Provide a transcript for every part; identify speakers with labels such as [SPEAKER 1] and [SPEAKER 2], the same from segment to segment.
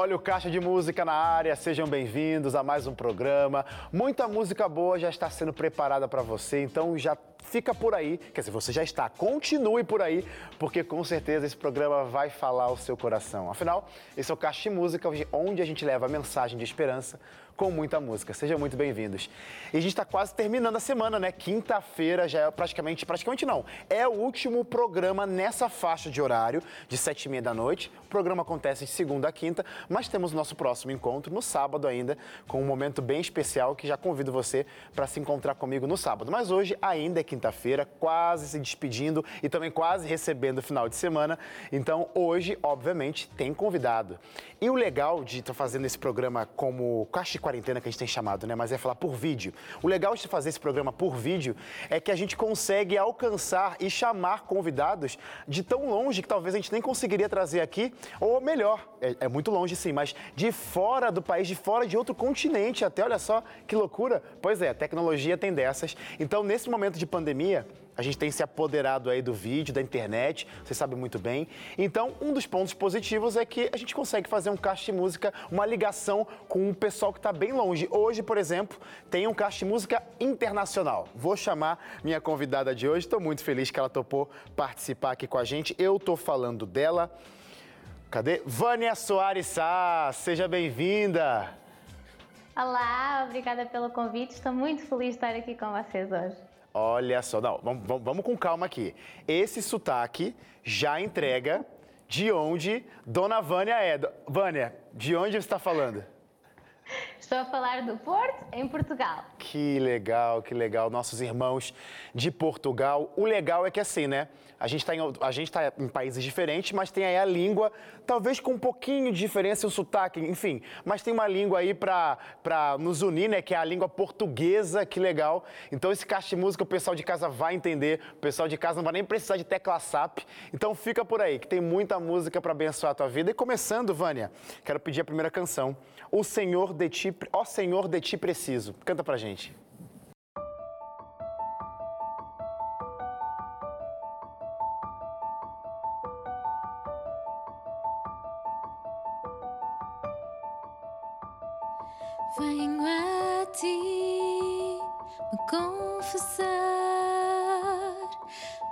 [SPEAKER 1] Olha o Caixa de Música na área, sejam bem-vindos a mais um programa. Muita música boa já está sendo preparada para você, então já fica por aí. Quer dizer, você já está, continue por aí, porque com certeza esse programa vai falar ao seu coração. Afinal, esse é o Caixa de Música, onde a gente leva a mensagem de esperança com muita música. Sejam muito bem-vindos. E a gente está quase terminando a semana, né? Quinta-feira já é praticamente, praticamente não, é o último programa nessa faixa de horário, de sete e meia da noite. O programa acontece de segunda a quinta, mas temos nosso próximo encontro no sábado ainda, com um momento bem especial que já convido você para se encontrar comigo no sábado. Mas hoje ainda é quinta-feira, quase se despedindo e também quase recebendo o final de semana. Então hoje, obviamente, tem convidado. E o legal de estar fazendo esse programa como Caixa quarentena que a gente tem chamado, né? Mas é falar por vídeo. O legal de fazer esse programa por vídeo é que a gente consegue alcançar e chamar convidados de tão longe que talvez a gente nem conseguiria trazer aqui, ou melhor, é, é muito longe sim, mas de fora do país, de fora de outro continente até, olha só que loucura. Pois é, a tecnologia tem dessas. Então, nesse momento de pandemia, a gente tem se apoderado aí do vídeo, da internet, você sabe muito bem. Então, um dos pontos positivos é que a gente consegue fazer um caixa de música, uma ligação com um pessoal que está bem longe. Hoje, por exemplo, tem um caixa de música internacional. Vou chamar minha convidada de hoje, estou muito feliz que ela topou participar aqui com a gente. Eu estou falando dela. Cadê? Vânia Soares Sá, seja bem-vinda.
[SPEAKER 2] Olá, obrigada pelo convite. Estou muito feliz de estar aqui com vocês hoje.
[SPEAKER 1] Olha só, não, vamos, vamos com calma aqui. Esse sotaque já entrega de onde Dona Vânia é. Vânia, de onde você está falando?
[SPEAKER 2] Estou a falar do Porto, em Portugal.
[SPEAKER 1] Que legal, que legal. Nossos irmãos de Portugal. O legal é que assim, né? A gente está em, tá em países diferentes, mas tem aí a língua, talvez com um pouquinho de diferença, o sotaque, enfim. Mas tem uma língua aí para nos unir, né? Que é a língua portuguesa, que legal. Então esse caixa de música o pessoal de casa vai entender, o pessoal de casa não vai nem precisar de tecla SAP. Então fica por aí, que tem muita música para abençoar a tua vida. E começando, Vânia, quero pedir a primeira canção. O Senhor de ti, ó Senhor de ti preciso. Canta pra gente.
[SPEAKER 3] Venho a ti me confessar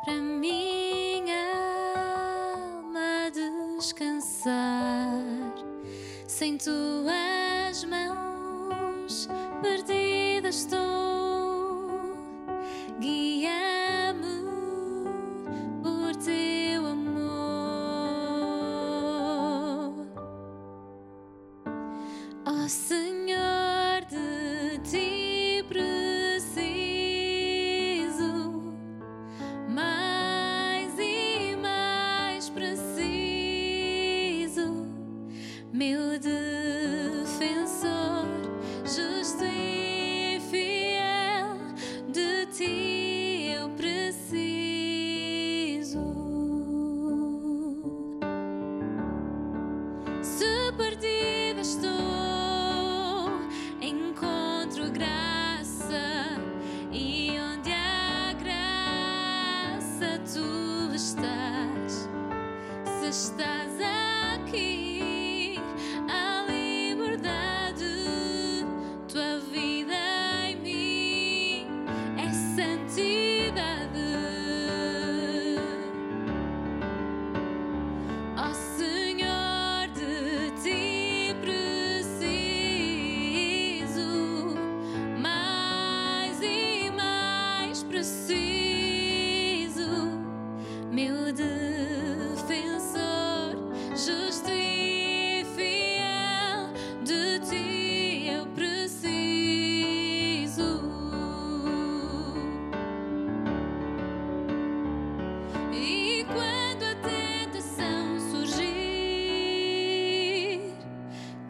[SPEAKER 3] para minha alma descansar sem tuas guía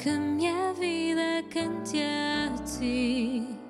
[SPEAKER 3] que minha vida cante a ti.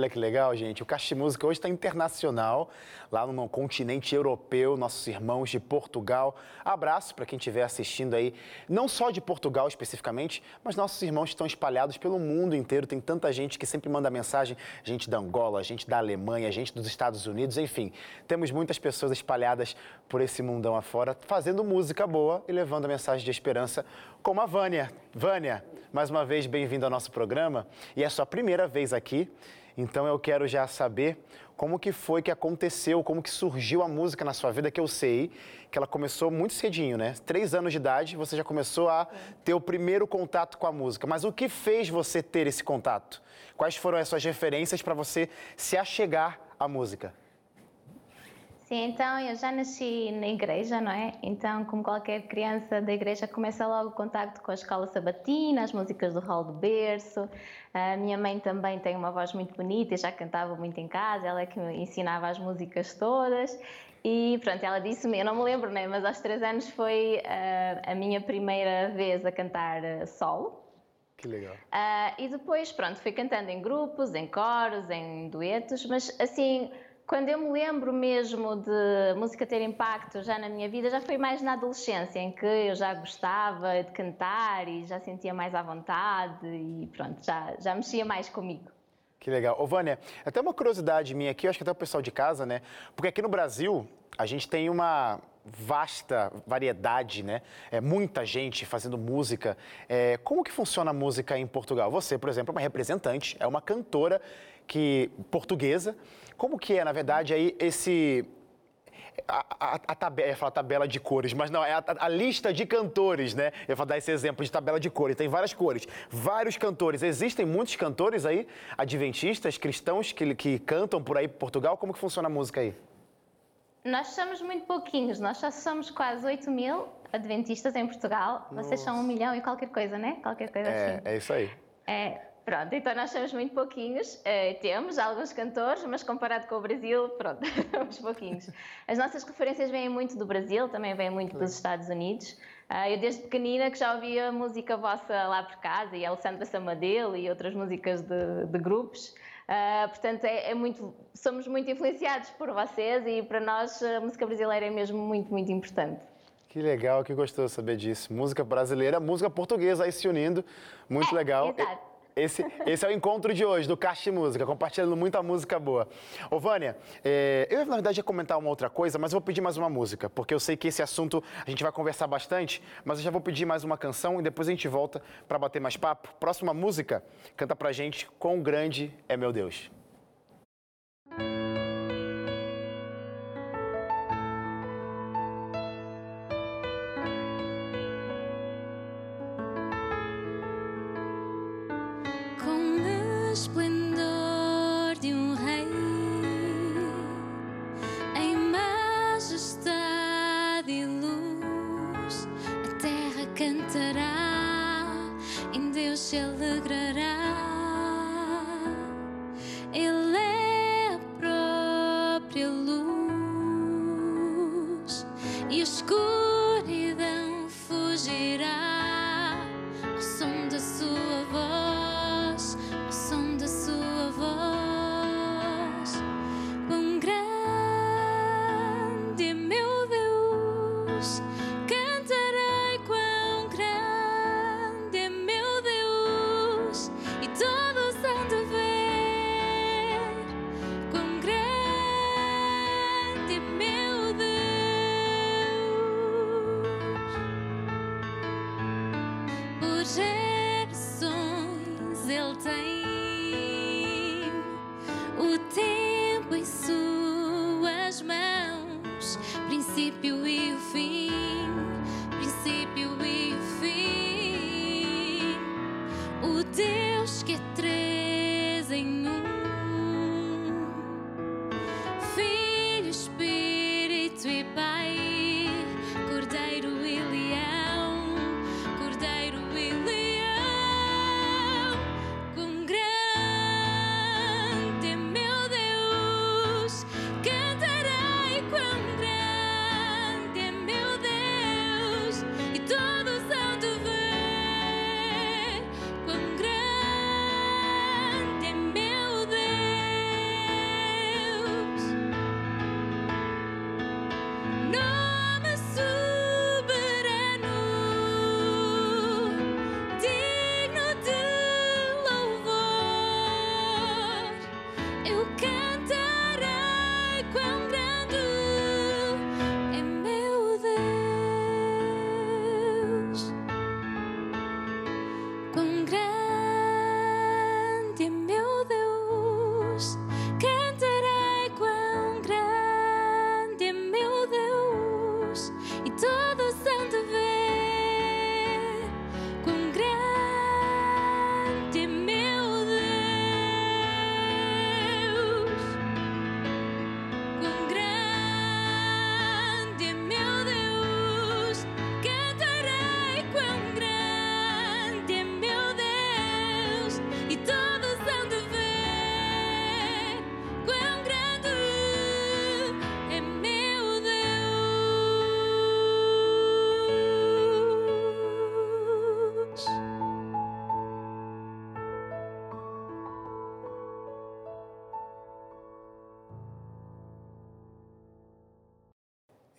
[SPEAKER 1] Olha que legal, gente. O de Música hoje está internacional, lá no continente europeu, nossos irmãos de Portugal. Abraço para quem estiver assistindo aí, não só de Portugal especificamente, mas nossos irmãos estão espalhados pelo mundo inteiro. Tem tanta gente que sempre manda mensagem, gente da Angola, gente da Alemanha, gente dos Estados Unidos, enfim. Temos muitas pessoas espalhadas por esse mundão afora, fazendo música boa e levando a mensagem de esperança, como a Vânia. Vânia, mais uma vez bem-vinda ao nosso programa e é a sua primeira vez aqui. Então eu quero já saber como que foi que aconteceu, como que surgiu a música na sua vida, que eu sei que ela começou muito cedinho, né? Três anos de idade, você já começou a ter o primeiro contato com a música. Mas o que fez você ter esse contato? Quais foram as suas referências para você se achegar à música?
[SPEAKER 2] Sim, então eu já nasci na igreja, não é? Então, como qualquer criança da igreja, começa logo o contacto com a escola sabatina, as músicas do rol do berço. A minha mãe também tem uma voz muito bonita e já cantava muito em casa, ela é que me ensinava as músicas todas. E pronto, ela disse-me, eu não me lembro, né? mas aos três anos foi ah, a minha primeira vez a cantar ah, solo.
[SPEAKER 1] Que legal.
[SPEAKER 2] Ah, e depois, pronto, fui cantando em grupos, em coros, em duetos, mas assim, quando eu me lembro mesmo de música ter impacto já na minha vida, já foi mais na adolescência, em que eu já gostava de cantar e já sentia mais à vontade e pronto, já, já mexia mais comigo.
[SPEAKER 1] Que legal. Ô, Vânia, até uma curiosidade minha aqui, eu acho que até o pessoal de casa, né? Porque aqui no Brasil, a gente tem uma vasta variedade, né? É, muita gente fazendo música. É, como que funciona a música em Portugal? Você, por exemplo, é uma representante, é uma cantora que portuguesa. Como que é, na verdade, aí esse a, a, a tabela, eu ia falar tabela de cores, mas não, é a, a lista de cantores, né? Eu vou dar esse exemplo de tabela de cores. Tem várias cores, vários cantores. Existem muitos cantores aí, adventistas, cristãos, que, que cantam por aí em Portugal. Como que funciona a música aí?
[SPEAKER 2] Nós somos muito pouquinhos, nós só somos quase 8 mil adventistas em Portugal. Vocês são um milhão e qualquer coisa, né? Qualquer coisa
[SPEAKER 1] É,
[SPEAKER 2] assim.
[SPEAKER 1] é isso aí.
[SPEAKER 2] É, pronto, então nós somos muito pouquinhos, eh, temos alguns cantores, mas comparado com o Brasil, pronto, somos pouquinhos. As nossas referências vêm muito do Brasil, também vêm muito dos Estados Unidos. Ah, eu desde pequenina que já ouvia música vossa lá por casa, e Alessandra Samadelo e outras músicas de, de grupos. Ah, portanto, é, é muito, somos muito influenciados por vocês e para nós a música brasileira é mesmo muito, muito importante.
[SPEAKER 1] Que legal, que gostoso saber disso. Música brasileira, música portuguesa aí se unindo. Muito
[SPEAKER 2] É,
[SPEAKER 1] legal.
[SPEAKER 2] exato.
[SPEAKER 1] Esse, esse é o encontro de hoje, do Caixa de Música, compartilhando muita música boa. Ô, Vânia, é, eu na verdade ia comentar uma outra coisa, mas eu vou pedir mais uma música, porque eu sei que esse assunto a gente vai conversar bastante, mas eu já vou pedir mais uma canção e depois a gente volta para bater mais papo. Próxima música, canta pra gente Quão Grande é Meu Deus.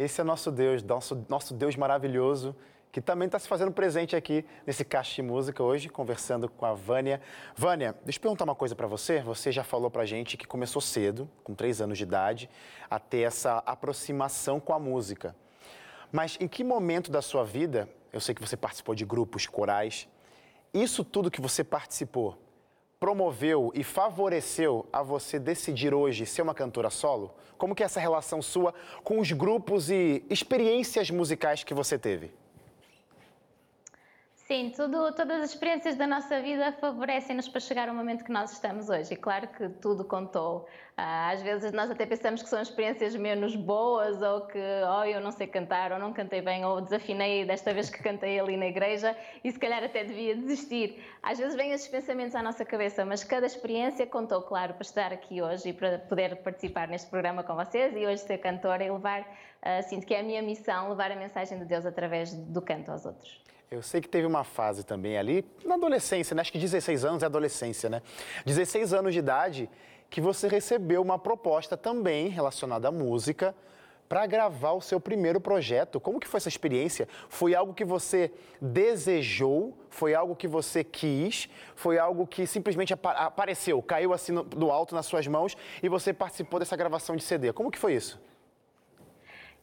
[SPEAKER 1] Esse é nosso Deus, nosso, nosso Deus maravilhoso, que também está se fazendo presente aqui nesse Caixa de Música hoje, conversando com a Vânia. Vânia, deixa eu perguntar uma coisa para você. Você já falou para gente que começou cedo, com três anos de idade, a ter essa aproximação com a música. Mas em que momento da sua vida, eu sei que você participou de grupos corais, isso tudo que você participou promoveu e favoreceu a você decidir hoje ser uma cantora solo? Como que é essa relação sua com os grupos e experiências musicais que você teve?
[SPEAKER 2] Sim, tudo, todas as experiências da nossa vida favorecem-nos para chegar ao momento que nós estamos hoje. E claro que tudo contou. Ah, às vezes nós até pensamos que são experiências menos boas, ou que oh, eu não sei cantar, ou não cantei bem, ou desafinei desta vez que cantei ali na igreja e se calhar até devia desistir. Às vezes vêm esses pensamentos à nossa cabeça, mas cada experiência contou, claro, para estar aqui hoje e para poder participar neste programa com vocês e hoje ser cantora e levar, uh, sinto que é a minha missão, levar a mensagem de Deus através do canto aos outros.
[SPEAKER 1] Eu sei que teve uma fase também ali, na adolescência, né? acho que 16 anos é adolescência, né? 16 anos de idade, que você recebeu uma proposta também relacionada à música para gravar o seu primeiro projeto. Como que foi essa experiência? Foi algo que você desejou? Foi algo que você quis? Foi algo que simplesmente apareceu, caiu assim do alto nas suas mãos e você participou dessa gravação de CD? Como que foi isso?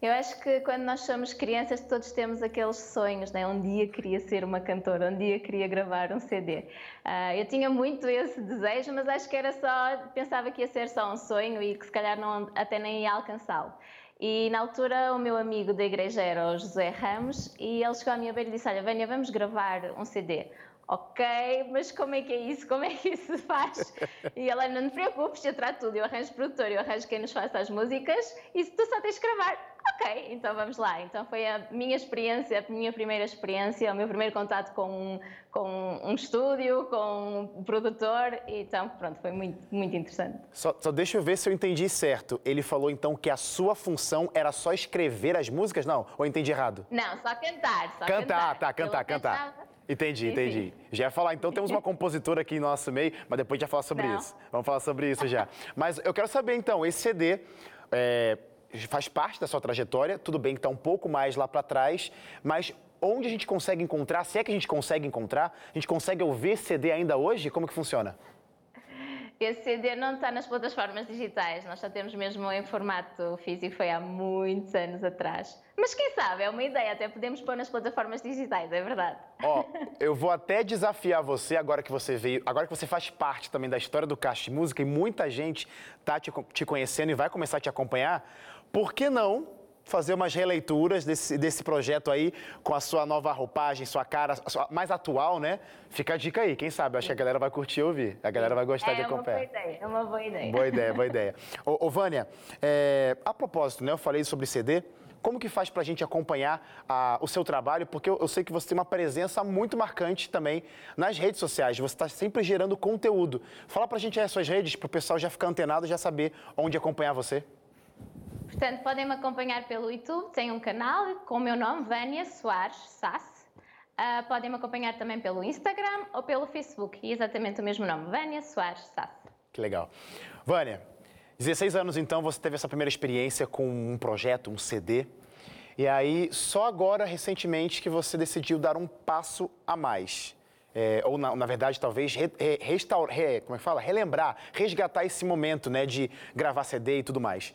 [SPEAKER 2] Eu acho que quando nós somos crianças, todos temos aqueles sonhos, né? Um dia queria ser uma cantora, um dia queria gravar um CD. Uh, ah, eu tinha muito esse desejo, mas acho que era só, pensava que ia ser só um sonho e que se calhar não, até nem ia alcançá-lo. E na altura o meu amigo da igreja era o José Ramos e ele chegou à minha beira e disse: Olha, Vânia, vamos gravar um CD. Ok, mas como é que é isso? Como é que isso se faz? E ela, não te preocupes, eu trato tudo, eu arranjo produtor, eu arranjo quem nos faça as músicas e tu só tens que gravar ok, então vamos lá. Então foi a minha experiência, a minha primeira experiência, o meu primeiro contato com um, com um estúdio, com um produtor, e então pronto, foi muito, muito interessante.
[SPEAKER 1] Só, só deixa eu ver se eu entendi certo. Ele falou então que a sua função era só escrever as músicas? Não, ou eu entendi errado?
[SPEAKER 2] Não, só cantar. Só
[SPEAKER 1] cantar,
[SPEAKER 2] cantar,
[SPEAKER 1] tá, cantar, cantar. Entendi, entendi. Já ia falar, então temos uma compositora aqui em nosso meio, mas depois já falar sobre Não. isso. Vamos falar sobre isso já. Mas eu quero saber então, esse CD, é, faz parte da sua trajetória, tudo bem que está um pouco mais lá para trás, mas onde a gente consegue encontrar, se é que a gente consegue encontrar, a gente consegue ouvir CD ainda hoje? Como que funciona?
[SPEAKER 2] Esse CD não está nas plataformas digitais, nós só temos mesmo em formato físico, foi há muitos anos atrás. Mas quem sabe, é uma ideia, até podemos pôr nas plataformas digitais, é verdade.
[SPEAKER 1] Ó, eu vou até desafiar você, agora que você veio, agora que você faz parte também da história do Caixa de Música e muita gente está te, te conhecendo e vai começar a te acompanhar, por que não fazer umas releituras desse, desse projeto aí com a sua nova roupagem, sua cara sua, mais atual, né? Fica a dica aí, quem sabe? Acho que a galera vai curtir ouvir, a galera vai gostar
[SPEAKER 2] é,
[SPEAKER 1] de acompanhar.
[SPEAKER 2] É uma boa ideia, é uma boa ideia.
[SPEAKER 1] Boa ideia, boa ideia. Ô, ô Vânia, é, a propósito, né? Eu falei sobre CD. Como que faz para a gente acompanhar o seu trabalho? Porque eu, eu, sei que você tem uma presença muito marcante também nas redes sociais. Você está sempre gerando conteúdo. Fala para a gente aí as suas redes, para o pessoal já ficar antenado e já saber onde acompanhar você.
[SPEAKER 2] Portanto, podem me acompanhar pelo YouTube, tem um canal com o meu nome, Vânia Soares Sass. Uh, podem me acompanhar também pelo Instagram ou pelo Facebook, exatamente o mesmo nome, Vânia Soares Sass.
[SPEAKER 1] Que legal. Vânia, 16 anos então você teve essa primeira experiência com um projeto, um CD. E aí, só agora, recentemente, que você decidiu dar um passo a mais. É, ou, na, na, verdade, talvez re, re, re, como é que fala? relembrar, resgatar esse momento né, de gravar CD e tudo mais.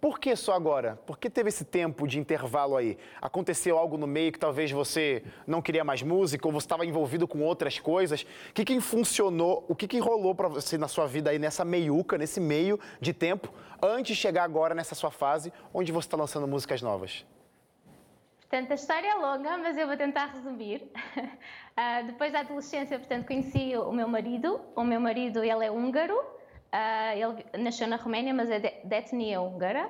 [SPEAKER 1] Por que só agora? Por que teve esse tempo de intervalo aí? Aconteceu algo no meio que talvez você não queria mais música ou você estava envolvido com outras coisas? O que, que funcionou, o que, que rolou para você na sua vida aí nessa meiuca, nesse meio de tempo, antes de chegar agora nessa sua fase onde você está lançando músicas novas?
[SPEAKER 2] Portanto, a história é longa, mas eu vou tentar resumir. Uh, depois da adolescência, portanto, conheci o meu marido. O meu marido, ele é húngaro, Uh, ele nasceu na Roménia, mas é de, de etnia húngara.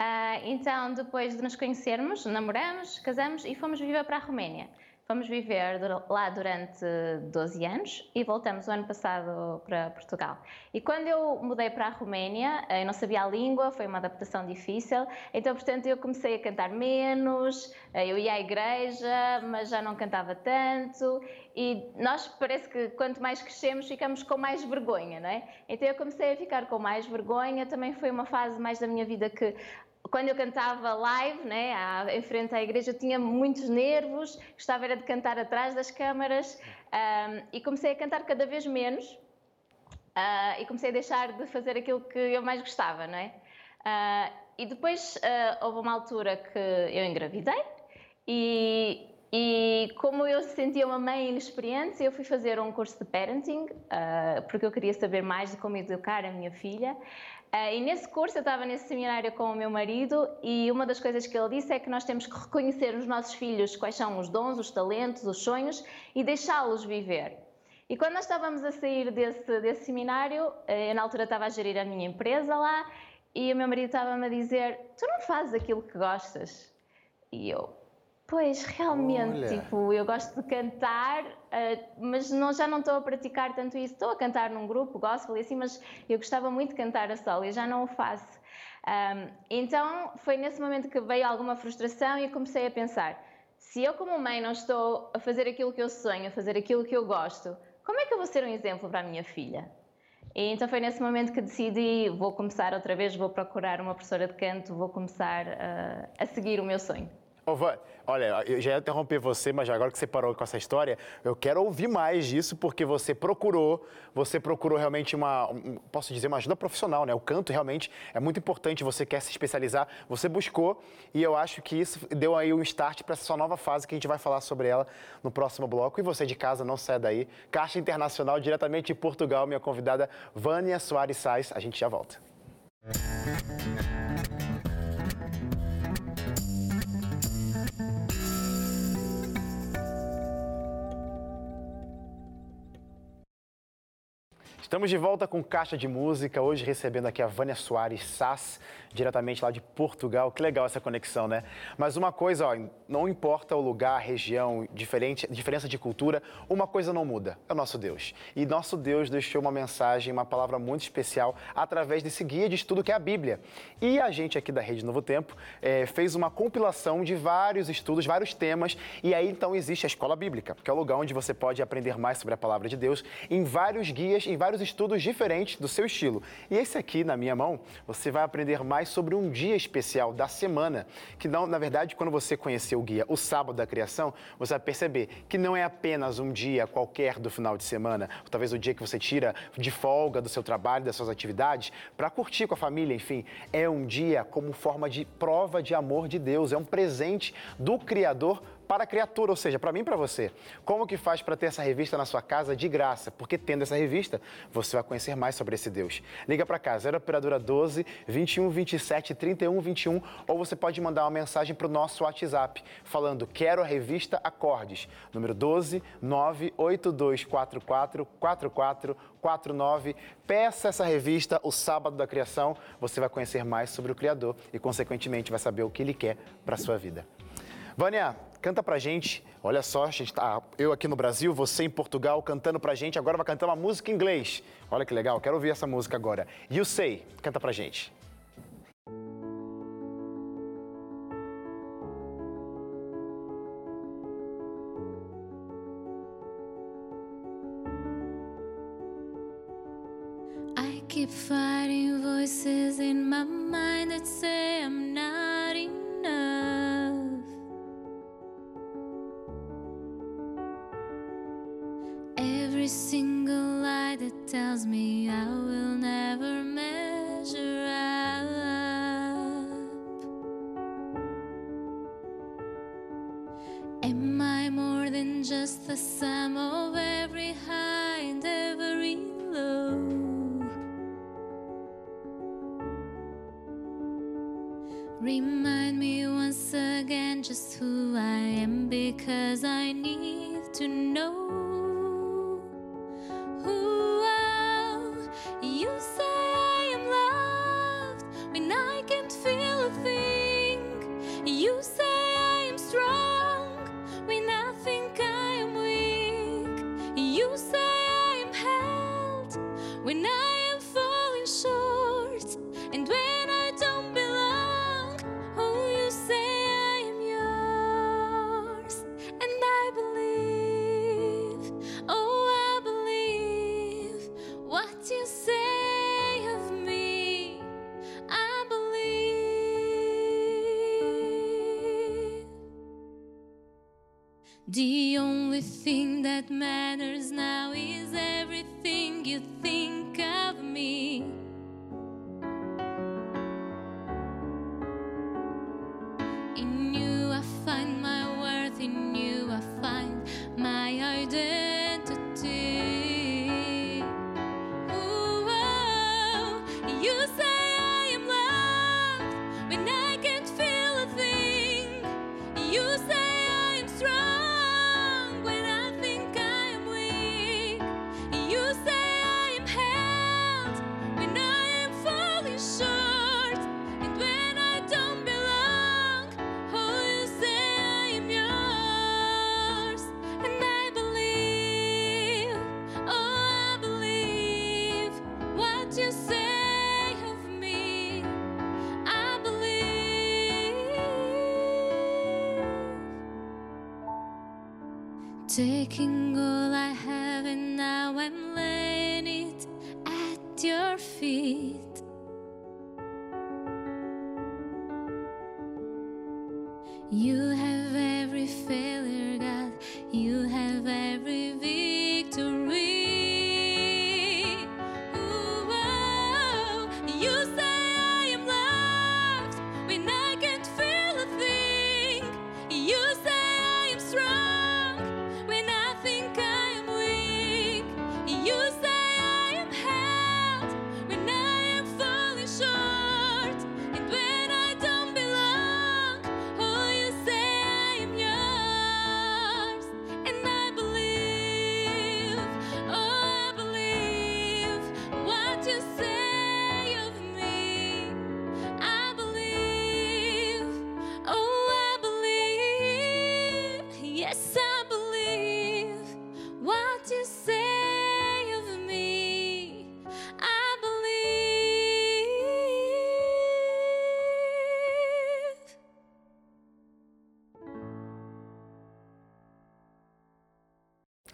[SPEAKER 2] Uh, então, depois de nos conhecermos, namoramos, casamos e fomos viver para a Roménia. Fomos viver lá durante 12 anos e voltamos o ano passado para Portugal. E quando eu mudei para a Roménia, eu não sabia a língua, foi uma adaptação difícil, então, portanto, eu comecei a cantar menos, eu ia à igreja, mas já não cantava tanto, e nós parece que quanto mais crescemos, ficamos com mais vergonha, não é? Então, eu comecei a ficar com mais vergonha, também foi uma fase mais da minha vida que quando eu cantava live, né, em frente à igreja, eu tinha muitos nervos, gostava era de cantar atrás das câmaras um, e comecei a cantar cada vez menos uh, e comecei a deixar de fazer aquilo que eu mais gostava, não é? Uh, e depois uh, houve uma altura que eu engravidei e, e como eu sentia uma mãe inexperiente, eu fui fazer um curso de parenting, porque eu queria saber mais de como educar a minha filha. Uh, e nesse curso eu estava nesse seminário com o meu marido e uma das coisas que ele disse é que nós temos que reconhecer nos nossos filhos quais são os dons, os talentos, os sonhos e deixá-los viver. E quando nós estávamos a sair desse, desse seminário, eh, eu na altura estava a gerir a minha empresa lá e o meu marido estava-me a dizer: Tu não fazes aquilo que gostas? E eu, Pois, realmente, Olha. tipo, eu gosto de cantar, uh, mas não, já não estou a praticar tanto isso. Estou a cantar num grupo gospel e assim, mas eu gostava muito de cantar a solo e já não o faço. Então, foi nesse momento que veio alguma frustração e comecei a pensar: se eu, como mãe, não estou a fazer aquilo que eu sonho, a fazer aquilo que eu gosto, como é que eu vou ser um exemplo para a minha filha? E então foi nesse momento que decidi: vou começar outra vez, vou procurar uma professora de canto, vou começar uh, a seguir o meu sonho.
[SPEAKER 1] Olha, eu já ia interromper você, mas agora que você parou com essa história, eu quero ouvir mais disso, porque você procurou, você procurou realmente uma, posso dizer, uma ajuda profissional, né? O canto realmente é muito importante, você quer se especializar, você buscou, e eu acho que isso deu aí um start para essa sua nova fase, que a gente vai falar sobre ela no próximo bloco. E você de casa, não sai daí. Caixa Internacional, diretamente de Portugal, minha convidada Vânia Soares Sais. A gente já volta. Música Estamos de volta com Caixa de Música, hoje recebendo aqui a Vânia Soares Sass, diretamente lá de Portugal. Que legal essa conexão, né? Mas uma coisa, ó, não importa o lugar, a região, diferente, diferença de cultura, uma coisa não muda, é o nosso Deus. E nosso Deus deixou uma mensagem, uma palavra muito especial através desse guia de estudo que é a Bíblia. E a gente aqui da Rede Novo Tempo é, fez uma compilação de vários estudos, vários temas, e aí então existe a Escola Bíblica, que é o lugar onde você pode aprender mais sobre a palavra de Deus em vários guias, em vários vários estudos diferentes do seu estilo. E esse aqui, na minha mão, você vai aprender mais sobre um dia especial da semana, que não, na verdade, quando você conhecer o guia O Sábado da Criação, você vai perceber que não é apenas um dia qualquer do final de semana, ou talvez o dia que você tira de folga do seu trabalho, das suas atividades, para curtir com a família, enfim, é um dia como forma de prova de amor de Deus, é um presente do Criador para a criatura, ou seja, para mim e para você. Como que faz para ter essa revista na sua casa de graça? Porque tendo essa revista, você vai conhecer mais sobre esse Deus. Liga para cá, 0 operadora 12 21 27 31 21 ou você pode mandar uma mensagem para o nosso WhatsApp falando quero a revista Acordes, número 12 98244 4449. Peça essa revista o sábado da criação, você vai conhecer mais sobre o Criador e consequentemente vai saber o que ele quer para sua vida. Vânia, canta pra gente. Olha só, a gente tá, eu aqui no Brasil, você em Portugal cantando pra gente. Agora vai cantar uma música em inglês. Olha que legal, quero ouvir essa música agora. You Say, canta pra gente. I keep fighting voices in my mind that say I'm not enough. Tells me
[SPEAKER 3] Taking all I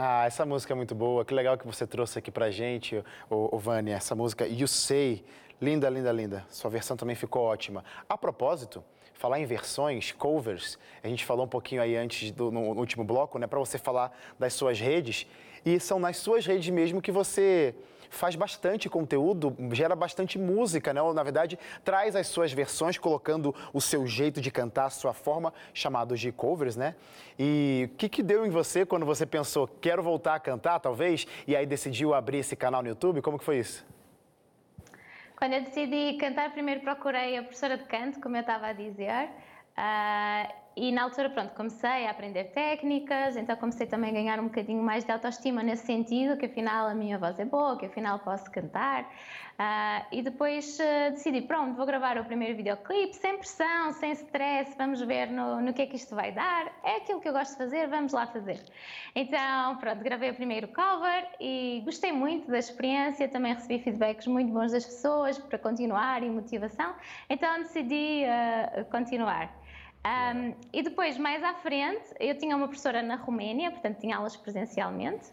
[SPEAKER 1] Ah, essa música é muito boa. Que legal que você trouxe aqui pra gente, o, Vânia, essa música You Say. Linda, linda, linda. Sua versão também ficou ótima. A propósito, falar em versões, covers, a gente falou um pouquinho aí antes do no último bloco, né, para você falar das suas redes. E são nas suas redes mesmo que você faz bastante conteúdo, gera bastante música, né? Ou, na verdade, traz as suas versões, colocando o seu jeito de cantar, a sua forma, chamados de covers, né? E o que, que deu em você quando você pensou, quero voltar a cantar, talvez, e aí decidiu abrir esse canal no YouTube? Como que foi isso?
[SPEAKER 2] Quando eu decidi cantar, primeiro procurei a professora de canto, como eu estava a dizer, ah, e na altura, pronto, comecei a aprender técnicas, então comecei também a ganhar um bocadinho mais de autoestima nesse sentido, que afinal a minha voz é boa, que afinal posso cantar. Ah, e depois ah, decidi, pronto, vou gravar o primeiro videoclipe, sem pressão, sem stress, vamos ver no, no que é que isto vai dar. É aquilo que eu gosto de fazer, vamos lá fazer. Então, pronto, gravei o primeiro cover e gostei muito da experiência, também recebi feedbacks muito bons das pessoas para continuar e motivação, então decidi ah, continuar. Um, e depois, mais à frente, eu tinha uma professora na Roménia, portanto tinha aulas presencialmente.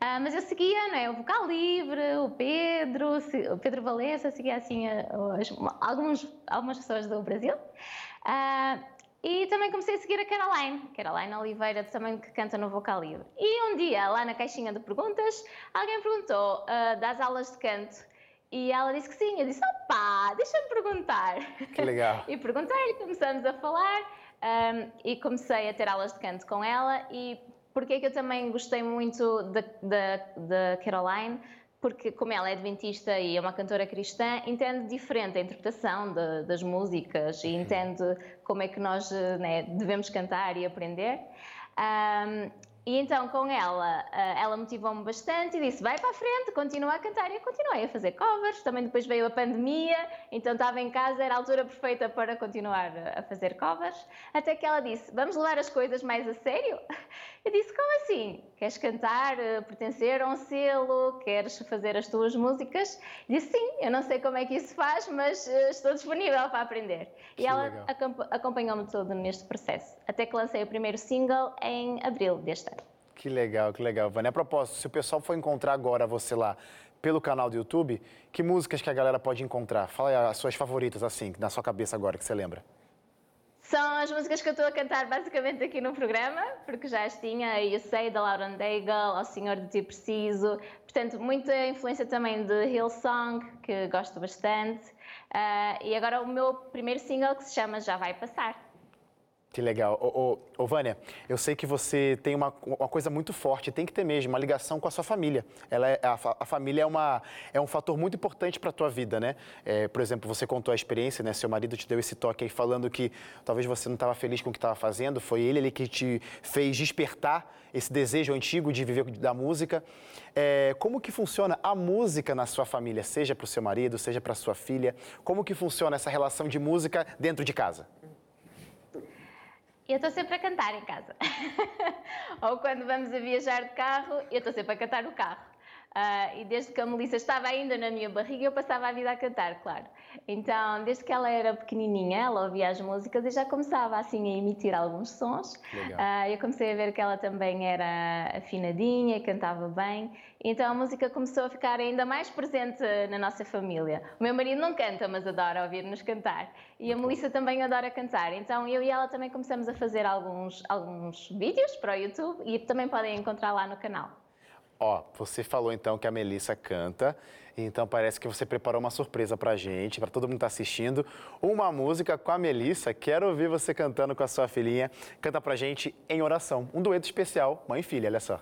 [SPEAKER 2] Ah, mas eu seguia, não é? O Vocal Livre, o Pedro, o Pedro Valença, seguia assim a- as- alguns, algumas pessoas do Brasil. Ah, e também comecei a seguir a Caroline, Caroline Oliveira, também que canta no Vocal Livre. E um dia, lá na caixinha de perguntas, alguém perguntou ah, das aulas de canto. E ela disse que sim. Eu disse, opá, deixa-me perguntar.
[SPEAKER 1] Que legal.
[SPEAKER 2] E perguntei-lhe, começamos a falar ahm, e comecei a ter aulas de canto com ela. E porque é que eu também gostei muito da, Caroline? Porque, como ela é adventista e é uma cantora cristã, entende diferente a interpretação de- das músicas e entende como é que nós eh, né, devemos cantar e aprender. Ahm, e então, com ela, ah, ela motivou-me bastante e disse: vai para a frente, continua a cantar. E eu continuei a fazer covers. Também depois veio a pandemia, então estava em casa, era a altura perfeita para continuar a fazer covers. Até que ela disse: vamos levar as coisas mais a sério? Eu disse: como assim? Queres cantar, eh, pertencer a um selo? Queres fazer as tuas músicas? Disse: sim, eu não sei como é que isso faz, mas eh, estou disponível para aprender.
[SPEAKER 1] Que
[SPEAKER 2] e ela acompanhou-me todo neste processo, até que lancei o primeiro single em abril deste ano.
[SPEAKER 1] Que legal, que legal, Vânia. A propósito, se o pessoal for encontrar agora você lá pelo canal do YouTube, que músicas que a galera pode encontrar? Fala aí as suas favoritas, assim, na sua cabeça agora, que você lembra.
[SPEAKER 2] São as músicas que eu estou a cantar basicamente aqui no programa, porque já as tinha, Eu Sei, da Lauren Daigle, Ao Senhor de Ti Preciso, portanto, muita influência também de Hillsong, que gosto bastante, Ah, e agora o meu primeiro single que se chama Já Vai Passar.
[SPEAKER 1] Que legal. Ô, ô, ô, Vânia, eu sei que você tem uma, uma coisa muito forte, tem que ter mesmo, uma ligação com a sua família. Ela é, a, a família é, uma, é um fator muito importante para a tua vida, né? É, por exemplo, você contou a experiência, né? Seu marido te deu esse toque aí falando que talvez você não estava feliz com o que estava fazendo, foi ele ali que te fez despertar esse desejo antigo de viver da música. É, como que funciona a música na sua família, seja para o seu marido, seja para sua filha? Como que funciona essa relação de música dentro de casa?
[SPEAKER 2] Eu estou sempre a cantar em casa. Ou quando vamos a viajar de carro, eu estou sempre a cantar no carro. Ah, e desde que a Melissa estava ainda na minha barriga, eu passava a vida a cantar, claro. Então, desde que ela era pequenininha, ela ouvia as músicas e já começava assim a emitir alguns sons. Ah, eu comecei a ver que ela também era afinadinha, cantava bem. Então a música começou a ficar ainda mais presente na nossa família. O meu marido não canta, mas adora ouvir-nos cantar. E a Melissa também adora cantar. Então eu e ela também começamos a fazer alguns, alguns vídeos para o YouTube e também podem encontrar lá no canal.
[SPEAKER 1] Ó, você falou então que a Melissa canta, então parece que você preparou uma surpresa pra gente, pra todo mundo que tá assistindo, uma música com a Melissa. Quero ouvir você cantando com a sua filhinha. Canta pra gente em oração, um dueto especial, mãe e filha, olha só.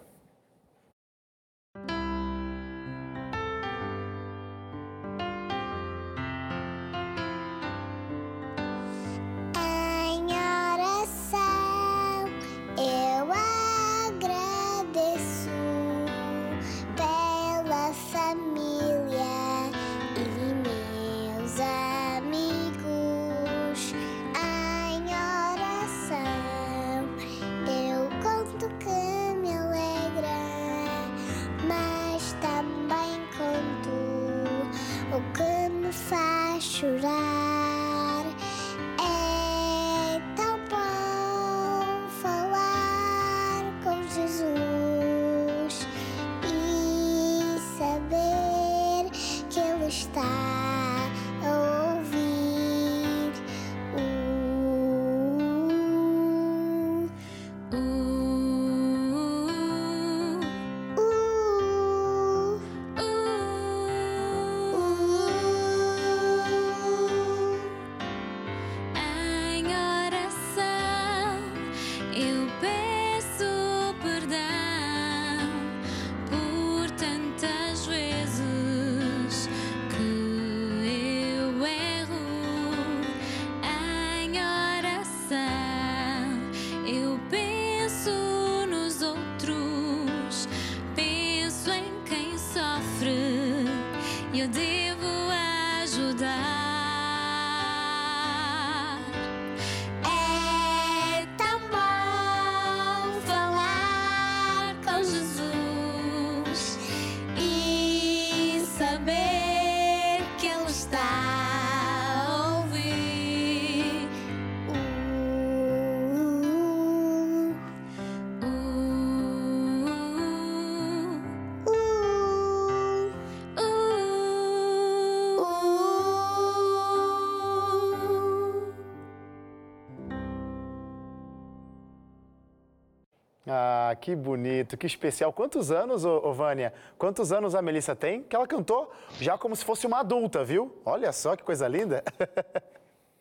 [SPEAKER 4] Que
[SPEAKER 1] bonito, que especial. Quantos anos, ô, ô Vânia? Quantos anos a Melissa tem? Que ela cantou já como se fosse uma adulta, viu? Olha só que coisa linda.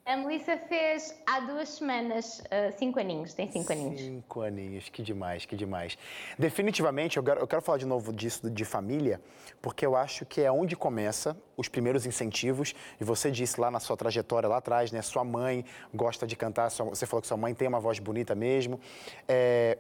[SPEAKER 2] A Melissa fez há duas semanas ah, cinco aninhos, tem cinco aninhos.
[SPEAKER 1] Cinco aninhos, que demais, que demais. Definitivamente, eu quero, eu quero falar de novo disso de família, porque eu acho que é onde começa os primeiros incentivos. E você disse lá na sua trajetória lá atrás, né? Sua mãe gosta de cantar, sua- você falou que sua mãe tem uma voz bonita mesmo. É,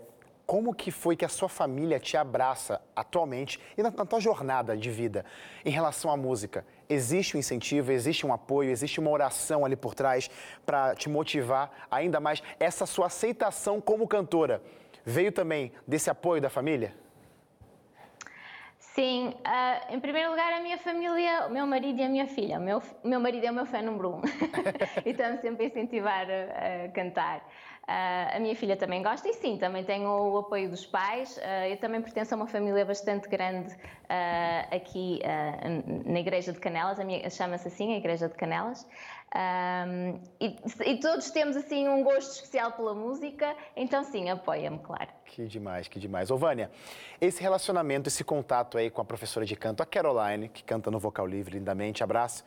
[SPEAKER 1] como que foi que a sua família te abraça atualmente e na, na tua jornada de vida em relação à música? Existe um incentivo, existe um apoio, existe uma oração ali por trás para te motivar ainda mais? Essa sua aceitação como cantora veio também desse apoio da família?
[SPEAKER 2] Sim, ah, em primeiro lugar, a minha família, o meu marido e a minha filha. O meu, meu marido é o meu fã número um. e estamos sempre a incentivar a, a cantar. Ah, a minha filha também gosta e sim, também tenho o apoio dos pais. Ah, eu também pertenço a uma família bastante grande ah, aqui na Igreja de Canelas, chama-se assim, a Igreja de Canelas. Ahm, e, e todos temos assim um gosto especial pela música, então sim, apoia-me, claro.
[SPEAKER 1] Que demais, que demais. Ô, Vânia, esse relacionamento, esse contato aí com a professora de canto, a Caroline, que canta no Vocal Livre lindamente, abraço,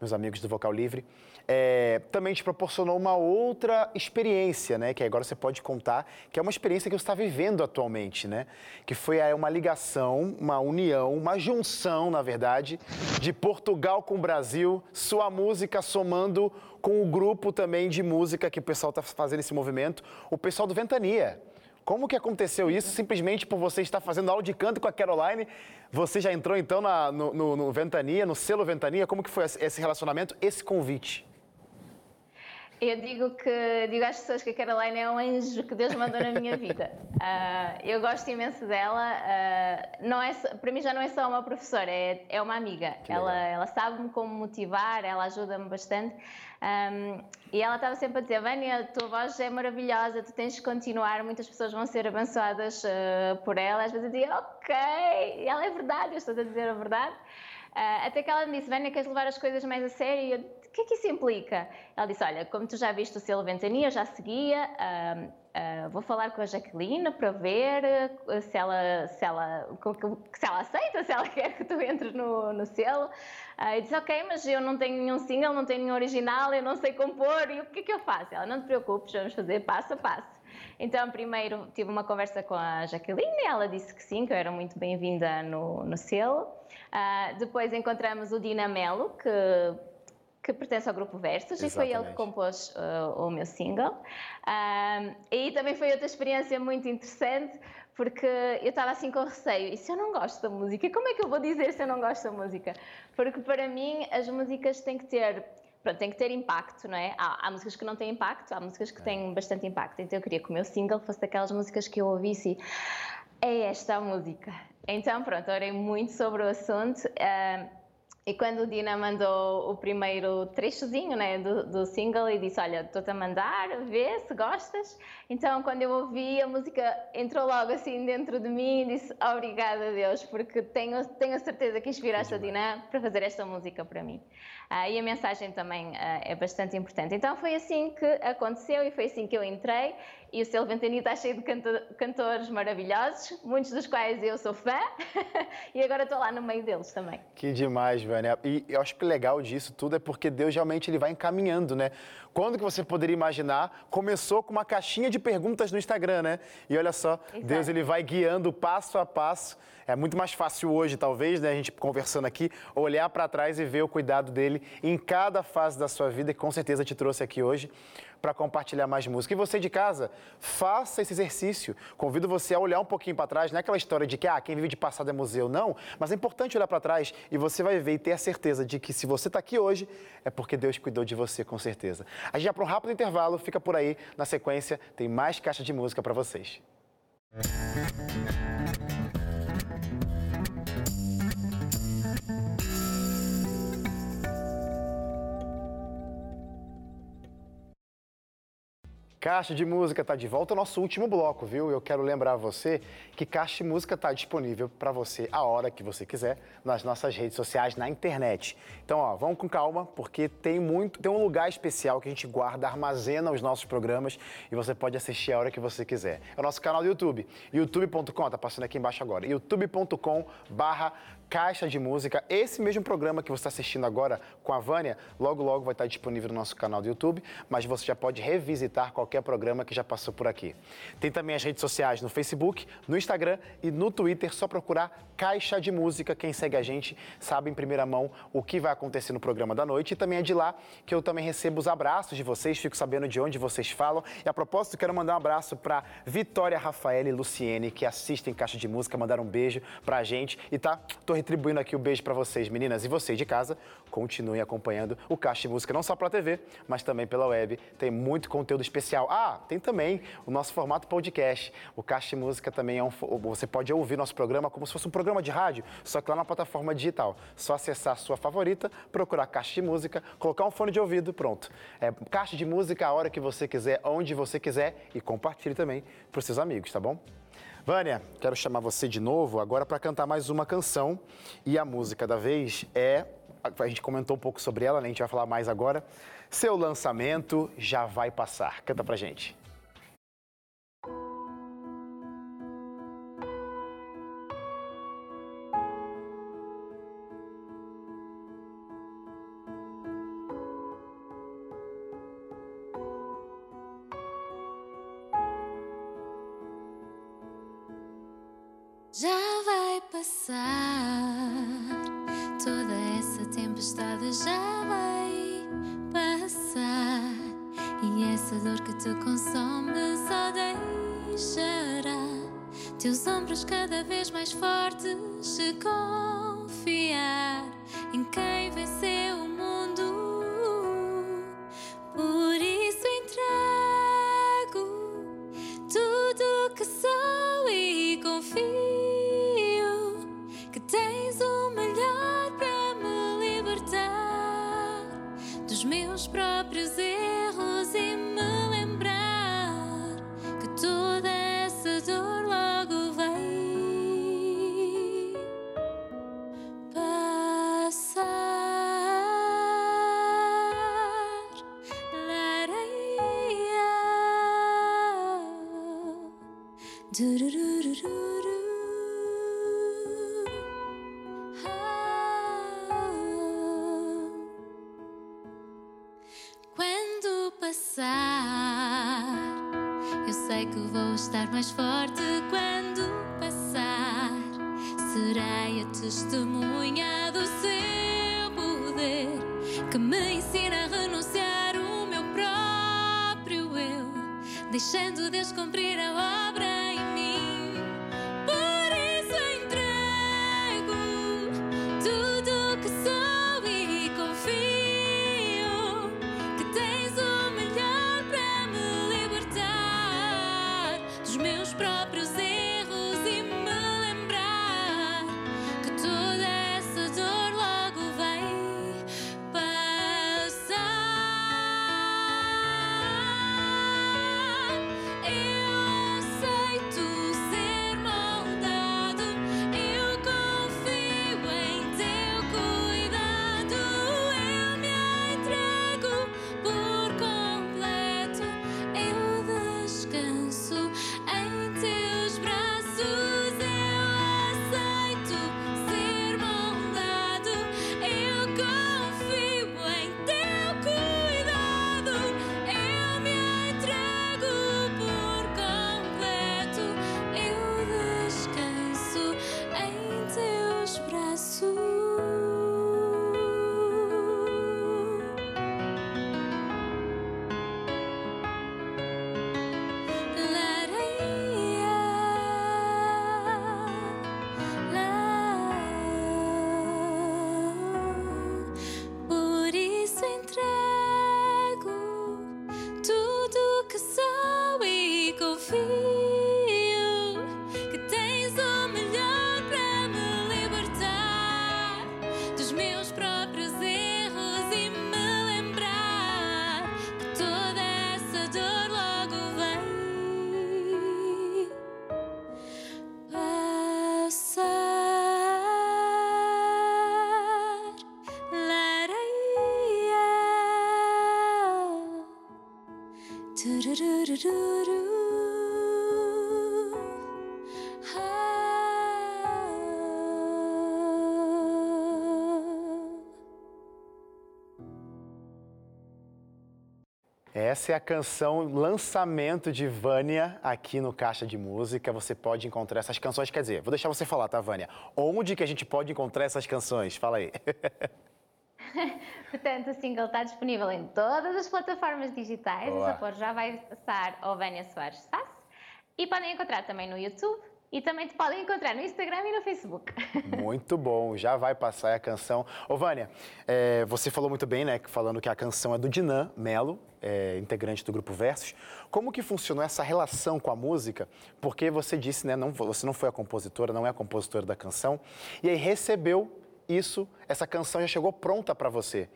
[SPEAKER 1] meus amigos do Vocal Livre, é, também te proporcionou uma outra experiência, né? Que agora você pode contar, que é uma experiência que você está vivendo atualmente, né? Que foi aí uma ligação, uma união, uma junção, na verdade, de Portugal com o Brasil, sua música somando com o grupo também de música que o pessoal está fazendo esse movimento, o pessoal do Ventania. Como que aconteceu isso? Simplesmente por você estar fazendo aula de canto com a Caroline, você já entrou então na- no, no- no Ventania, no selo Ventania? Como que foi esse relacionamento, esse convite?
[SPEAKER 2] Eu digo que digo às pessoas que a Caroline é um anjo que Deus mandou na minha vida. Ah, eu gosto imenso dela. ah, não é, para mim já não é só uma professora, é, é uma amiga.
[SPEAKER 1] Que
[SPEAKER 2] Ela,
[SPEAKER 1] legal.
[SPEAKER 2] ela sabe-me como motivar, ela ajuda-me bastante. Ahm, e ela estava sempre a dizer: Vânia, a tua voz é maravilhosa, tu tens de continuar, muitas pessoas vão ser abençoadas ah, por ela. Às vezes eu dizia: Ok, e ela é verdade, eu estou a dizer a verdade. Ah, até que ela me disse, Vânia, queres levar as coisas mais a sério? E eu, o que é que isso implica? Ela disse, olha, como tu já viste o selo Ventania, eu já seguia, ah, ah, vou falar com a Jaqueline para ver se ela, se ela, se ela aceita, se ela quer que tu entres no, no selo. Ah, e disse, ok, mas eu não tenho nenhum single, não tenho nenhum original, eu não sei compor, e o que é que eu faço? Ela, não te preocupes, vamos fazer passo a passo. Então, primeiro tive uma conversa com a Jaqueline, ela disse que sim, que eu era muito bem-vinda no, no selo. Ah, depois encontramos o Dinamelo, que, que pertence ao grupo Versos, e foi ele
[SPEAKER 1] Exatamente.
[SPEAKER 2] que compôs ah, o meu single. E também foi outra experiência muito interessante, porque eu estava assim com receio, e se eu não gosto da música, como é que eu vou dizer se eu não gosto da música? Porque para mim as músicas têm que ter pronto, tem que ter impacto, não é? Há, há músicas que não têm impacto, há músicas que têm bastante impacto. Então eu queria que o meu single fosse daquelas músicas que eu ouvisse e é esta a música. Então pronto, orei muito sobre o assunto. ah, e quando o Dina mandou o primeiro trechozinho né, do, do single e disse: Olha, estou-te a mandar, vê se gostas. Então, quando eu ouvi, a música entrou logo assim dentro de mim e disse: Obrigada, Deus, porque tenho, tenho a certeza que inspiraste a Dina para fazer esta música para mim. Ah, e a mensagem também ah, é bastante importante. Então, foi assim que aconteceu e foi assim que eu entrei. E o Selo Ventania está cheio de canto- cantores maravilhosos, muitos dos quais eu sou fã, e agora estou lá no meio deles também.
[SPEAKER 1] Que demais, Vânia. E eu acho que o legal disso tudo é porque Deus realmente ele vai encaminhando, né? Quando que você poderia imaginar? Começou com uma caixinha de perguntas no Instagram, né? E olha só,
[SPEAKER 2] Exato.
[SPEAKER 1] Deus ele vai guiando passo a passo. É muito mais fácil hoje, talvez, né, a gente conversando aqui, olhar para trás e ver o cuidado dele em cada fase da sua vida, que com certeza te trouxe aqui hoje para compartilhar mais música. E você de casa, faça esse exercício. Convido você a olhar um pouquinho para trás, não é aquela história de que ah, quem vive de passado é museu, não, mas é importante olhar para trás e você vai ver e ter a certeza de que se você está aqui hoje, é porque Deus cuidou de você, com certeza. A gente vai para um rápido intervalo, fica por aí, na sequência tem mais caixa de música para vocês. Caixa de Música está de volta ao nosso último bloco, viu? Eu quero lembrar você que Caixa de Música está disponível para você a hora que você quiser nas nossas redes sociais, na internet. Então, ó, vamos com calma, porque tem muito, tem um lugar especial que a gente guarda, armazena os nossos programas e você pode assistir a hora que você quiser. É o nosso canal do YouTube, youtube.com, tá passando aqui embaixo agora, youtube.com/barra Caixa de Música. Esse mesmo programa que você está assistindo agora com a Vânia, logo, logo vai estar disponível no nosso canal do YouTube, mas você já pode revisitar qualquer programa que já passou por aqui. Tem também as redes sociais no Facebook, no Instagram e no Twitter, só procurar Caixa de Música. Quem segue a gente sabe em primeira mão o que vai acontecer no programa da noite e também é de lá que eu também recebo os abraços de vocês, fico sabendo de onde vocês falam. E a propósito, quero mandar um abraço para Vitória, Rafaela e Luciene, que assistem Caixa de Música, mandaram um beijo pra gente e tá, tô retribuindo aqui o beijo para vocês, meninas. E vocês de casa, continuem acompanhando o Caixa de Música, não só pela TV, mas também pela web. Tem muito conteúdo especial. Ah, tem também o nosso formato podcast. O Caixa de Música também é um. Você pode ouvir nosso programa como se fosse um programa de rádio, só que lá na plataforma digital. Só acessar a sua favorita, procurar Caixa de Música, colocar um fone de ouvido, pronto. É Caixa de Música a hora que você quiser, onde você quiser e compartilhe também para os seus amigos, tá bom? Vânia, quero chamar você de novo agora para cantar mais uma canção. E a música da vez é. A gente comentou um pouco sobre ela, né? a gente vai falar mais agora. Seu lançamento já vai passar. Canta pra gente.
[SPEAKER 3] Passar, eu sei que vou estar mais forte quando passar. Serei a testemunha do seu poder que me ensina a renunciar o meu próprio eu, deixando Deus cumprir a obra Essa
[SPEAKER 1] é a canção lançamento de Vânia aqui no Caixa de Música. Você pode encontrar essas canções. Quer dizer, vou deixar você falar, tá, Vânia? Onde que a gente pode encontrar essas canções? Fala aí.
[SPEAKER 2] Portanto, o single está disponível em todas as plataformas digitais.
[SPEAKER 1] Boa.
[SPEAKER 2] O sabor já vai passar ao Vânia Soares Sass. E podem encontrar também no YouTube E também te podem encontrar no Instagram e no Facebook.
[SPEAKER 1] Muito bom, já vai passar a canção. Ô, Vânia, é, você falou muito bem, né, falando que a canção é do Dinan Melo, é, integrante do Grupo Versus. Como que funcionou essa relação com a música? Porque você disse, né, não, você não foi a compositora, não é a compositora da canção, e aí recebeu isso, essa canção já chegou pronta para você.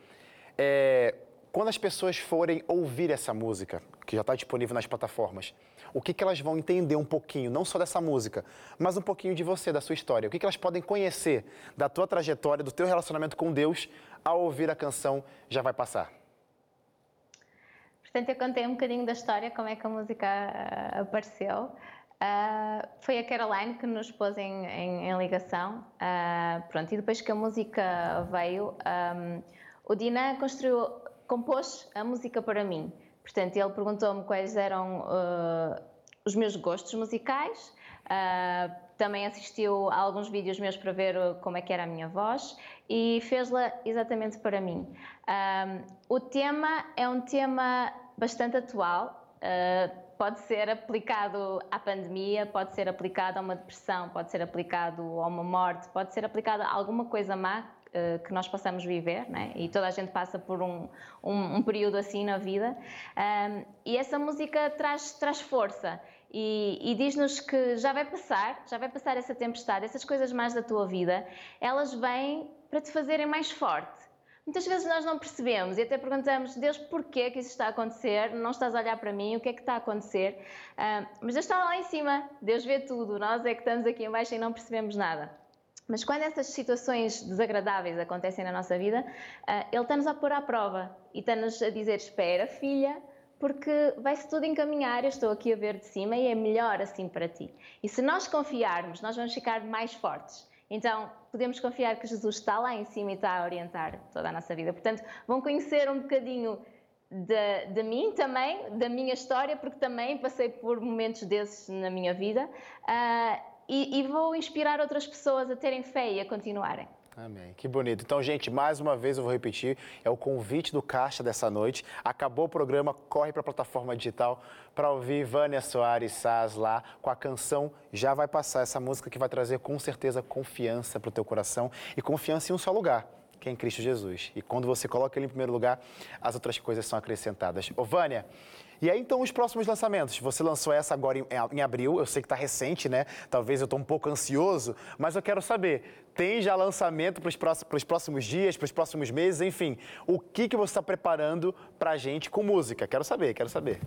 [SPEAKER 1] É, quando as pessoas forem ouvir essa música, que já está disponível nas plataformas, o que, que elas vão entender um pouquinho, não só dessa música, mas um pouquinho de você, da sua história? O que, que elas podem conhecer da tua trajetória, do teu relacionamento com Deus, ao ouvir a canção Já Vai Passar?
[SPEAKER 2] Portanto, eu contei um bocadinho da história, como é que a música ah, apareceu. Ah, foi a Caroline que nos pôs em, em- em ligação. Ah, pronto, e depois que a música veio, ahm, o Dina construiu, compôs a música para mim. Portanto, ele perguntou-me quais eram ah, os meus gostos musicais. Ah, também assistiu a alguns vídeos meus para ver uh, como é que era a minha voz e fez-la exatamente para mim. Ahm, o tema é um tema bastante atual, ah, pode ser aplicado à pandemia, pode ser aplicado a uma depressão, pode ser aplicado a uma morte, pode ser aplicado a alguma coisa má eh, que nós possamos viver, né? e toda a gente passa por um, um, um período assim na vida. Ahm, e essa música traz, traz força e, e diz-nos que já vai passar, já vai passar essa tempestade, essas coisas más da tua vida, elas vêm para te fazerem mais forte. Muitas vezes nós não percebemos e até perguntamos, Deus, porquê que isso está a acontecer? Não estás a olhar para mim, o que é que está a acontecer? Ah, mas Deus está lá em cima, Deus vê tudo, nós é que estamos aqui embaixo e não percebemos nada. Mas quando essas situações desagradáveis acontecem na nossa vida, ah, Ele está-nos a pôr à prova e está-nos a dizer: Espera, filha, porque vai-se tudo encaminhar. Eu estou aqui a ver de cima e é melhor assim para ti. E se nós confiarmos, nós vamos ficar mais fortes. Então, podemos confiar que Jesus está lá em cima e está a orientar toda a nossa vida. Portanto, vão conhecer um bocadinho de, de mim também, da minha história, porque também passei por momentos desses na minha vida. ah, e, e vou inspirar outras pessoas a terem fé e a continuarem.
[SPEAKER 1] Amém. Que bonito. Então, gente, mais uma vez eu vou repetir, é o convite do Caixa dessa noite. Acabou o programa, corre para a plataforma digital para ouvir Vânia Soares Saz lá com a canção Já Vai Passar, essa música que vai trazer com certeza confiança para o teu coração e confiança em um só lugar, que é em Cristo Jesus. E quando você coloca ele em primeiro lugar, as outras coisas são acrescentadas. Ô, Vânia, e aí, então, os próximos lançamentos? Você lançou essa agora em, em abril, eu sei que está recente, né? Talvez eu estou um pouco ansioso, mas eu quero saber, tem já lançamento para os próximos, próximos dias, para os próximos meses, enfim, o que, que você está preparando para a gente com música? Quero saber, quero saber.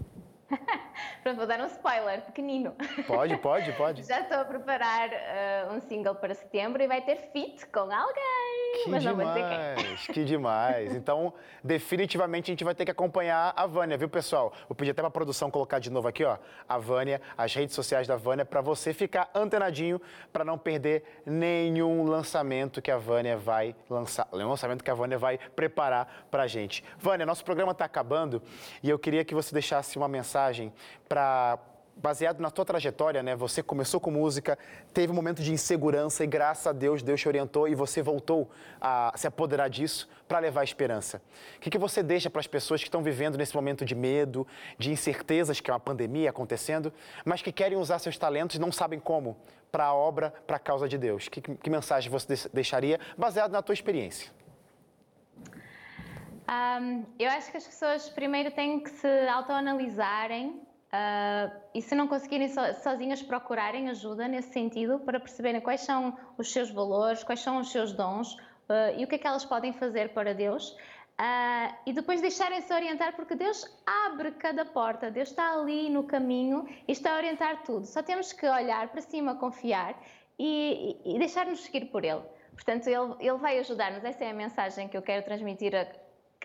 [SPEAKER 2] Pronto, vou dar um spoiler pequenino.
[SPEAKER 1] Pode, pode, pode.
[SPEAKER 2] Já estou a preparar ah, um single para setembro e vai ter feat com alguém.
[SPEAKER 1] Que
[SPEAKER 2] mas não vou dizer quem.
[SPEAKER 1] demais, que demais. Então, definitivamente a gente vai ter que acompanhar a Vânia, viu, pessoal? Vou pedir até para a produção colocar de novo aqui, ó, a Vânia, as redes sociais da Vânia, para você ficar antenadinho, para não perder nenhum lançamento que a Vânia vai lançar, nenhum lançamento que a Vânia vai preparar para a gente. Vânia, nosso programa está acabando e eu queria que você deixasse uma mensagem para baseado na tua trajetória, né? Você começou com música, teve um momento de insegurança e graças a Deus, Deus te orientou e você voltou a se apoderar disso para levar esperança. O que, que você deixa para as pessoas que estão vivendo nesse momento de medo, de incertezas, que é uma pandemia acontecendo, mas que querem usar seus talentos e não sabem como para a obra, para a causa de Deus? Que, que mensagem você deix- deixaria baseado na tua experiência?
[SPEAKER 2] Ahm, eu acho que as pessoas primeiro têm que se autoanalisarem ah, e, se não conseguirem so, sozinhas, procurarem ajuda nesse sentido para perceberem quais são os seus valores, quais são os seus dons ah, e o que é que elas podem fazer para Deus. Ah, e depois deixarem-se orientar, porque Deus abre cada porta, Deus está ali no caminho e está a orientar tudo. Só temos que olhar para cima, confiar e- e deixar-nos seguir por Ele. Portanto, Ele, ele vai ajudar-nos. Essa é a mensagem que eu quero transmitir a,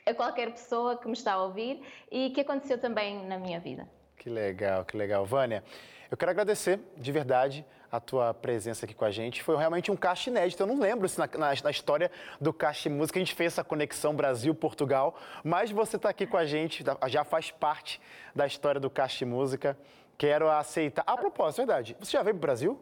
[SPEAKER 2] a qualquer pessoa que me está a ouvir e que aconteceu também na minha vida.
[SPEAKER 1] Que legal, que legal. Vânia, eu quero agradecer de verdade a tua presença aqui com a gente. Foi realmente um caixa inédito. Eu não lembro se na, na- na história do Caixa Música a gente fez essa conexão Brasil-Portugal, mas você está aqui com a gente, tá- já faz parte da história do Caixa Música. Quero aceitar. A propósito, verdade, você já veio para o Brasil?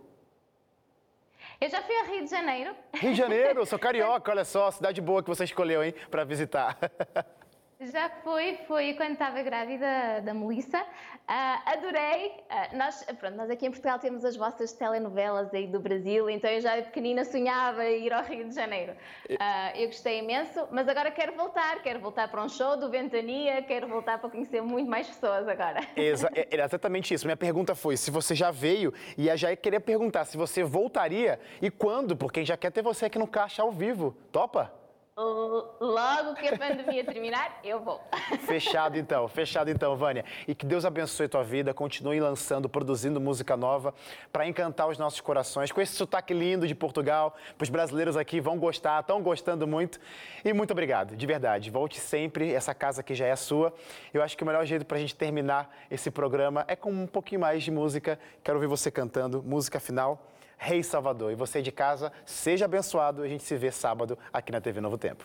[SPEAKER 2] Eu já fui ao Rio de Janeiro.
[SPEAKER 1] Rio de Janeiro, sou carioca, olha só, cidade boa que você escolheu, hein, para visitar.
[SPEAKER 2] Já foi, foi quando estava grávida da Melissa. Ah, adorei. Ah, nós, pronto, nós aqui em Portugal temos as vossas telenovelas aí do Brasil, então eu já de pequenina sonhava ir ao Rio de Janeiro. Ah, eu gostei imenso, mas agora quero voltar, quero voltar para um show do Ventania, quero voltar para conhecer muito mais pessoas agora.
[SPEAKER 1] Exa é- era exatamente isso. Minha pergunta foi se você já veio e eu já queria perguntar se você voltaria e quando, porque a já quer ter você aqui no Caixa ao vivo. Topa?
[SPEAKER 2] Logo que a pandemia terminar, eu vou.
[SPEAKER 1] Fechado então, fechado então, Vânia. E que Deus abençoe tua vida, continue lançando, produzindo música nova para encantar os nossos corações com esse sotaque lindo de Portugal. Os brasileiros aqui vão gostar, estão gostando muito. E muito obrigado, de verdade. Volte sempre, essa casa aqui já é sua. Eu acho que o melhor jeito para a gente terminar esse programa é com um pouquinho mais de música. Quero ouvir você cantando, música final. Rei Salvador. E você de casa, seja abençoado. A gente se vê sábado aqui na TV Novo Tempo.